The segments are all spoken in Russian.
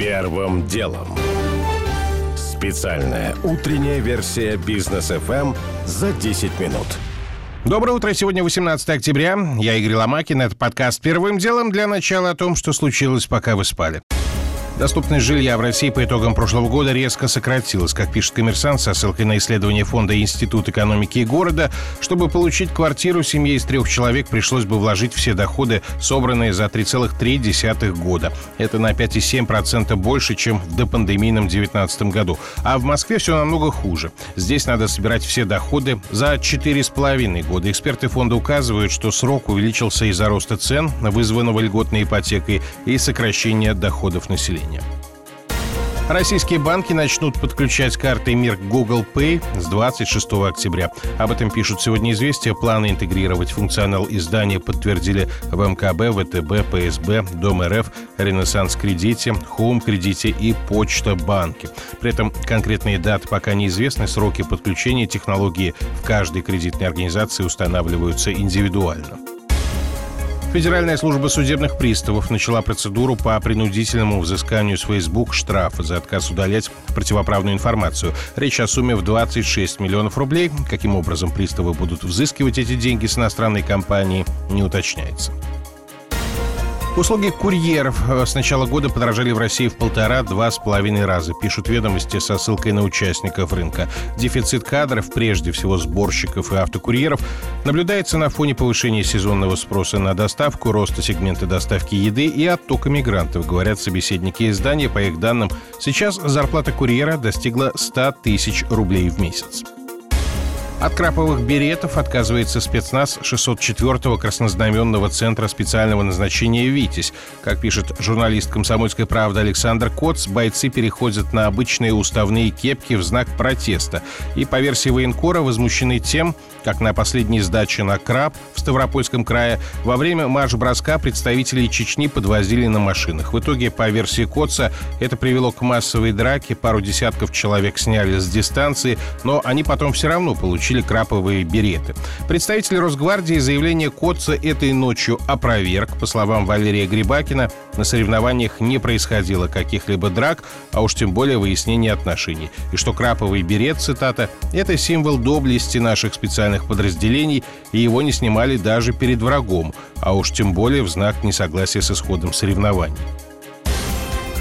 Первым делом. Специальная утренняя версия бизнес FM за 10 минут. Доброе утро. Сегодня 18 октября. Я Игорь Ломакин. Это подкаст «Первым делом» для начала о том, что случилось, пока вы спали. Доступность жилья в России по итогам прошлого года резко сократилась. Как пишет «Коммерсант» со ссылкой на исследование фонда Институт экономики и города, чтобы получить квартиру семье из трех человек пришлось бы вложить все доходы, собранные за 3,3 года. Это на 5,7% больше, чем в допандемийном 2019 году. А в Москве все намного хуже. Здесь надо собирать все доходы за 4,5 года. Эксперты фонда указывают, что срок увеличился из-за роста цен, вызванного льготной ипотекой и сокращения доходов населения населения. Российские банки начнут подключать карты МИР Google Pay с 26 октября. Об этом пишут сегодня известия. Планы интегрировать функционал издания подтвердили в МКБ, ВТБ, ПСБ, Дом РФ, Ренессанс Кредите, Хоум Кредите и Почта Банки. При этом конкретные даты пока неизвестны. Сроки подключения технологии в каждой кредитной организации устанавливаются индивидуально. Федеральная служба судебных приставов начала процедуру по принудительному взысканию с Facebook штрафа за отказ удалять противоправную информацию. Речь о сумме в 26 миллионов рублей. Каким образом приставы будут взыскивать эти деньги с иностранной компании, не уточняется. Услуги курьеров э, с начала года подорожали в России в полтора-два с половиной раза, пишут ведомости со ссылкой на участников рынка. Дефицит кадров, прежде всего сборщиков и автокурьеров, наблюдается на фоне повышения сезонного спроса на доставку, роста сегмента доставки еды и оттока мигрантов, говорят собеседники издания. По их данным, сейчас зарплата курьера достигла 100 тысяч рублей в месяц. От краповых беретов отказывается спецназ 604-го краснознаменного центра специального назначения «Витязь». Как пишет журналист «Комсомольской правды» Александр Коц, бойцы переходят на обычные уставные кепки в знак протеста. И, по версии военкора, возмущены тем, как на последней сдаче на Краб в Ставропольском крае во время марш-броска представителей Чечни подвозили на машинах. В итоге, по версии Коца, это привело к массовой драке, пару десятков человек сняли с дистанции, но они потом все равно получили получили краповые береты. Представитель Росгвардии заявление Котца этой ночью опроверг. По словам Валерия Грибакина, на соревнованиях не происходило каких-либо драк, а уж тем более выяснения отношений. И что краповый берет, цитата, «это символ доблести наших специальных подразделений, и его не снимали даже перед врагом, а уж тем более в знак несогласия с исходом соревнований».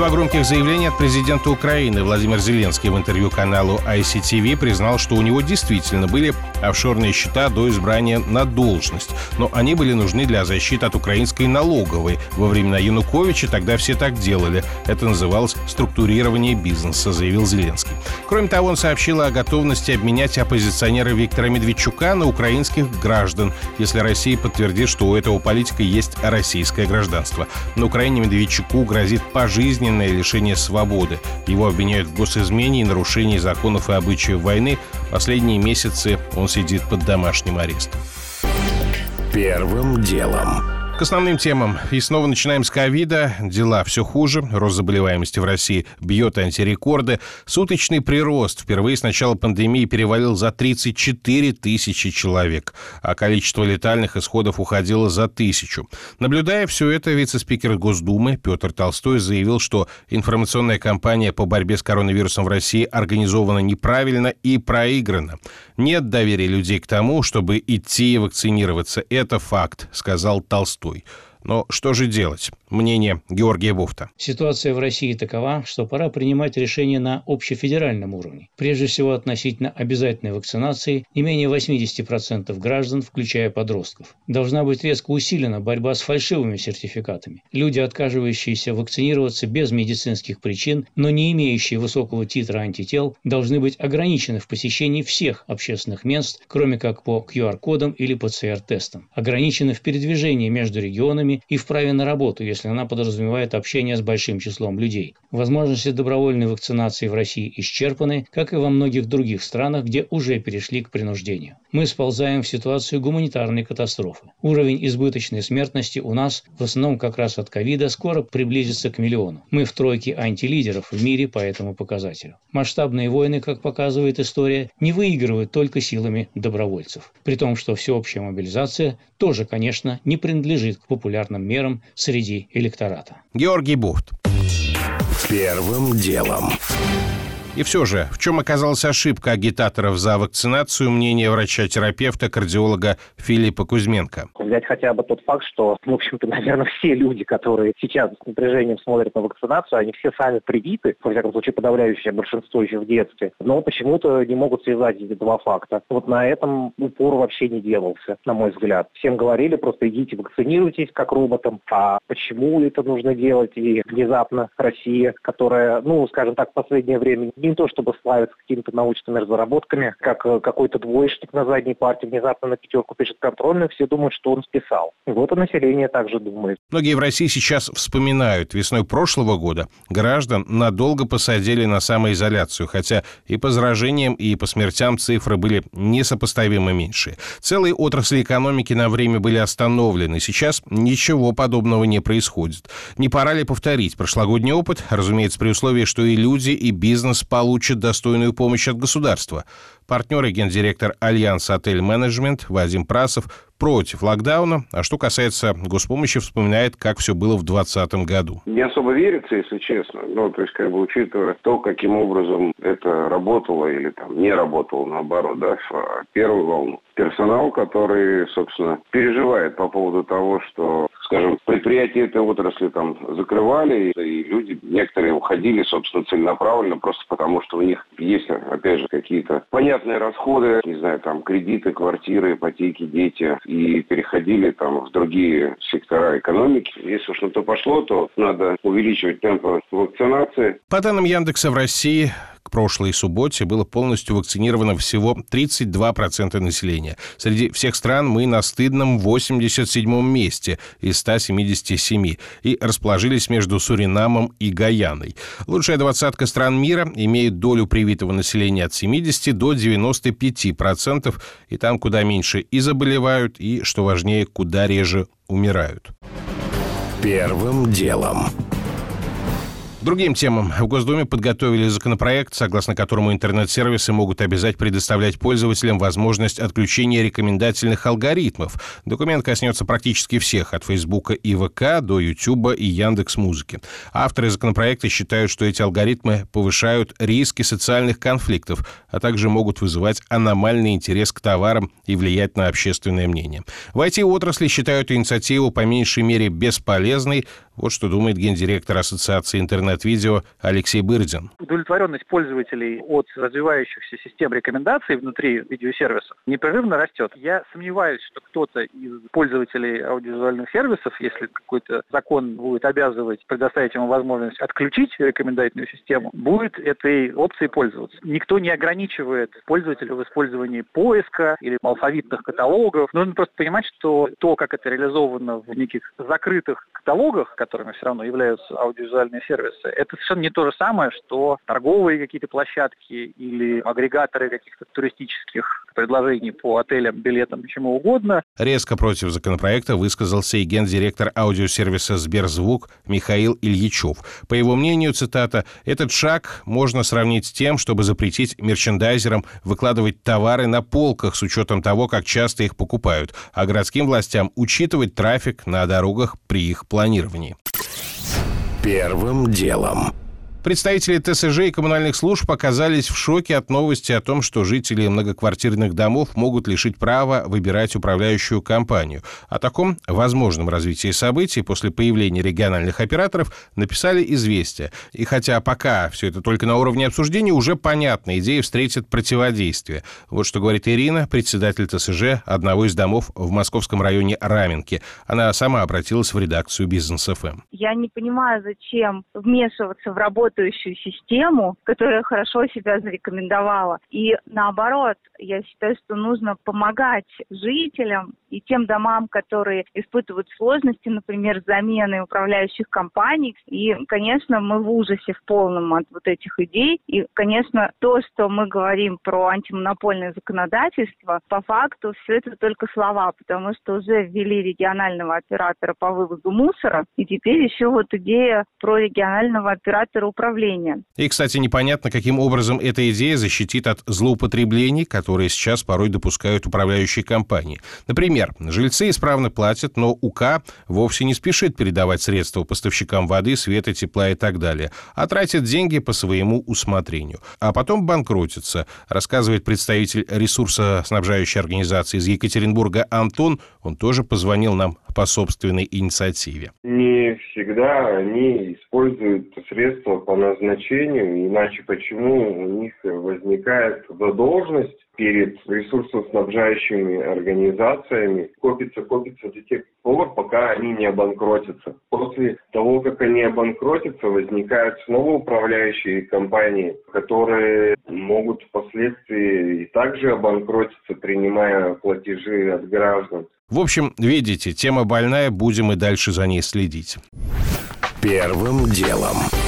Два громких заявления от президента Украины. Владимир Зеленский в интервью каналу ICTV признал, что у него действительно были офшорные счета до избрания на должность, но они были нужны для защиты от украинской налоговой. Во времена Януковича тогда все так делали. Это называлось структурирование бизнеса, заявил Зеленский. Кроме того, он сообщил о готовности обменять оппозиционера Виктора Медведчука на украинских граждан, если Россия подтвердит, что у этого политика есть российское гражданство. На Украине Медведчуку грозит пожизненное пожизненное лишение свободы. Его обвиняют в госизмене и нарушении законов и обычаев войны. Последние месяцы он сидит под домашним арестом. Первым делом. К основным темам. И снова начинаем с ковида. Дела все хуже. Рост заболеваемости в России бьет антирекорды. Суточный прирост впервые с начала пандемии перевалил за 34 тысячи человек, а количество летальных исходов уходило за тысячу. Наблюдая все это, вице-спикер Госдумы Петр Толстой заявил, что информационная кампания по борьбе с коронавирусом в России организована неправильно и проиграна. Нет доверия людей к тому, чтобы идти и вакцинироваться. Это факт, сказал Толстой. pokój Но что же делать? Мнение Георгия Буфта. Ситуация в России такова, что пора принимать решения на общефедеральном уровне. Прежде всего относительно обязательной вакцинации не менее 80% граждан, включая подростков. Должна быть резко усилена борьба с фальшивыми сертификатами. Люди, отказывающиеся вакцинироваться без медицинских причин, но не имеющие высокого титра антител, должны быть ограничены в посещении всех общественных мест, кроме как по QR-кодам или ПЦР-тестам. Ограничены в передвижении между регионами и в праве на работу, если она подразумевает общение с большим числом людей. Возможности добровольной вакцинации в России исчерпаны, как и во многих других странах, где уже перешли к принуждению. Мы сползаем в ситуацию гуманитарной катастрофы. Уровень избыточной смертности у нас, в основном как раз от ковида, скоро приблизится к миллиону. Мы в тройке антилидеров в мире по этому показателю. Масштабные войны, как показывает история, не выигрывают только силами добровольцев. При том, что всеобщая мобилизация тоже, конечно, не принадлежит к популярным мерам среди электората. Георгий Бухт. Первым делом. И все же, в чем оказалась ошибка агитаторов за вакцинацию, мнение врача-терапевта, кардиолога Филиппа Кузьменко? Взять хотя бы тот факт, что, в общем-то, наверное, все люди, которые сейчас с напряжением смотрят на вакцинацию, они все сами привиты, во всяком случае, подавляющее большинство еще в детстве, но почему-то не могут связать эти два факта. Вот на этом упор вообще не делался, на мой взгляд. Всем говорили, просто идите вакцинируйтесь как роботом, а почему это нужно делать? И внезапно Россия, которая, ну, скажем так, в последнее время не то чтобы славится какими-то научными разработками, как э, какой-то двоечник на задней партии внезапно на пятерку пишет контрольную, все думают, что он списал. И вот и население также думает. Многие в России сейчас вспоминают. Весной прошлого года граждан надолго посадили на самоизоляцию, хотя и по заражениям, и по смертям цифры были несопоставимо меньше. Целые отрасли экономики на время были остановлены. Сейчас ничего подобного не происходит. Не пора ли повторить прошлогодний опыт? Разумеется, при условии, что и люди, и бизнес получат достойную помощь от государства. Партнер и гендиректор Альянса Отель Менеджмент Вадим Прасов против локдауна, а что касается госпомощи, вспоминает, как все было в 2020 году. Не особо верится, если честно. Ну, то есть, как бы, учитывая то, каким образом это работало или там не работало, наоборот, да, в первую волну. Персонал, который, собственно, переживает по поводу того, что скажем, предприятия этой отрасли там закрывали, и люди, некоторые уходили, собственно, целенаправленно, просто потому что у них есть, опять же, какие-то понятные расходы, не знаю, там, кредиты, квартиры, ипотеки, дети, и переходили там в другие сектора экономики. Если уж на то пошло, то надо увеличивать темпы вакцинации. По данным Яндекса в России к прошлой субботе было полностью вакцинировано всего 32% населения. Среди всех стран мы на стыдном 87-м месте из 177 и расположились между Суринамом и Гаяной. Лучшая двадцатка стран мира имеет долю привитого населения от 70 до 95%, и там куда меньше и заболевают, и, что важнее, куда реже умирают. Первым делом. Другим темам. В Госдуме подготовили законопроект, согласно которому интернет-сервисы могут обязать предоставлять пользователям возможность отключения рекомендательных алгоритмов. Документ коснется практически всех, от Фейсбука и ВК до Ютуба и Яндекс Музыки. Авторы законопроекта считают, что эти алгоритмы повышают риски социальных конфликтов, а также могут вызывать аномальный интерес к товарам и влиять на общественное мнение. В IT-отрасли считают инициативу по меньшей мере бесполезной, вот что думает гендиректор Ассоциации интернет-видео Алексей Бырдин. Удовлетворенность пользователей от развивающихся систем рекомендаций внутри видеосервисов непрерывно растет. Я сомневаюсь, что кто-то из пользователей аудиовизуальных сервисов, если какой-то закон будет обязывать предоставить ему возможность отключить рекомендательную систему, будет этой опцией пользоваться. Никто не ограничивает пользователя в использовании поиска или алфавитных каталогов. Нужно просто понимать, что то, как это реализовано в неких закрытых каталогах, которыми все равно являются аудиовизуальные сервисы, это совершенно не то же самое, что торговые какие-то площадки или агрегаторы каких-то туристических предложений по отелям, билетам, чему угодно. Резко против законопроекта высказался и гендиректор аудиосервиса «Сберзвук» Михаил Ильичев. По его мнению, цитата, «этот шаг можно сравнить с тем, чтобы запретить мерчендайзерам выкладывать товары на полках с учетом того, как часто их покупают, а городским властям учитывать трафик на дорогах при их планировании». Первым делом. Представители ТСЖ и коммунальных служб оказались в шоке от новости о том, что жители многоквартирных домов могут лишить права выбирать управляющую компанию. О таком возможном развитии событий после появления региональных операторов написали «Известия». И хотя пока все это только на уровне обсуждения, уже понятно, идея встретит противодействие. Вот что говорит Ирина, председатель ТСЖ одного из домов в московском районе Раменки. Она сама обратилась в редакцию «Бизнес ФМ». Я не понимаю, зачем вмешиваться в работу работающую систему, которая хорошо себя зарекомендовала. И наоборот, я считаю, что нужно помогать жителям и тем домам, которые испытывают сложности, например, замены управляющих компаний. И, конечно, мы в ужасе в полном от вот этих идей. И, конечно, то, что мы говорим про антимонопольное законодательство, по факту все это только слова, потому что уже ввели регионального оператора по вывозу мусора, и теперь еще вот идея про регионального оператора управления. И, кстати, непонятно, каким образом эта идея защитит от злоупотреблений, которые сейчас порой допускают управляющие компании. Например, жильцы исправно платят, но УК вовсе не спешит передавать средства поставщикам воды, света, тепла и так далее, а тратит деньги по своему усмотрению. А потом банкротится, рассказывает представитель ресурсоснабжающей организации из Екатеринбурга Антон. Он тоже позвонил нам по собственной инициативе. Не всегда они используют средства по назначению, иначе почему у них возникает задолженность перед ресурсоснабжающими организациями, копится, копится до тех пор, пока они не обанкротятся. После того, как они обанкротятся, возникают снова управляющие компании, которые могут впоследствии и также обанкротиться, принимая платежи от граждан. В общем, видите, тема больная, будем и дальше за ней следить. Первым делом.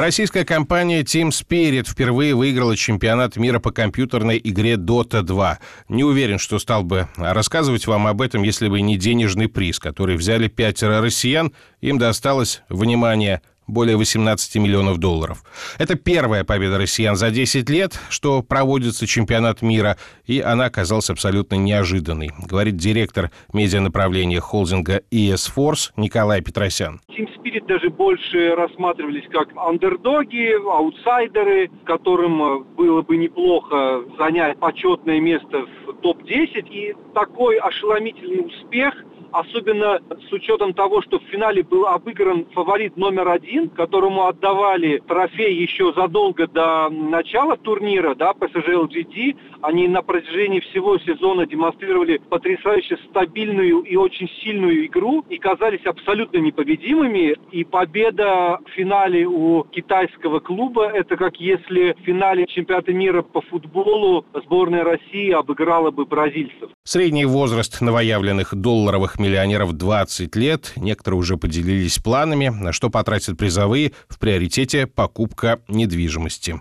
Российская компания Team Spirit впервые выиграла чемпионат мира по компьютерной игре Dota 2. Не уверен, что стал бы рассказывать вам об этом, если бы не денежный приз, который взяли пятеро россиян. Им досталось, внимание, более 18 миллионов долларов. Это первая победа россиян за 10 лет, что проводится чемпионат мира, и она оказалась абсолютно неожиданной, говорит директор медианаправления холдинга ES Force Николай Петросян. Team Spirit даже больше рассматривались как андердоги, аутсайдеры, которым э, было бы неплохо занять почетное место в топ-10. И такой ошеломительный успех – особенно с учетом того, что в финале был обыгран фаворит номер один, которому отдавали трофей еще задолго до начала турнира, да, PSG LGD. Они на протяжении всего сезона демонстрировали потрясающе стабильную и очень сильную игру и казались абсолютно непобедимыми. И победа в финале у китайского клуба – это как если в финале чемпионата мира по футболу сборная России обыграла бы бразильцев. Средний возраст новоявленных долларовых миллионеров 20 лет. Некоторые уже поделились планами, на что потратят призовые. В приоритете покупка недвижимости.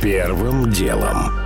Первым делом.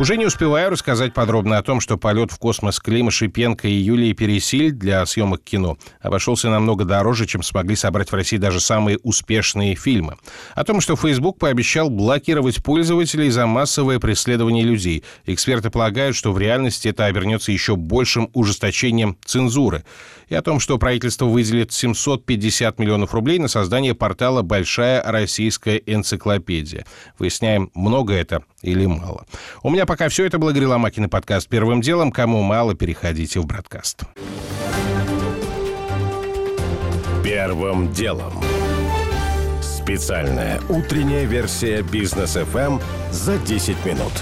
Уже не успеваю рассказать подробно о том, что полет в космос Клима Шипенко и Юлии Пересиль для съемок кино обошелся намного дороже, чем смогли собрать в России даже самые успешные фильмы. О том, что Facebook пообещал блокировать пользователей за массовое преследование людей. Эксперты полагают, что в реальности это обернется еще большим ужесточением цензуры. И о том, что правительство выделит 750 миллионов рублей на создание портала «Большая российская энциклопедия». Выясняем, много это или мало. У меня пока все. Это был Игорь Ломакин и подкаст «Первым делом». Кому мало, переходите в бродкаст. Первым делом. Специальная утренняя версия бизнес FM за 10 минут.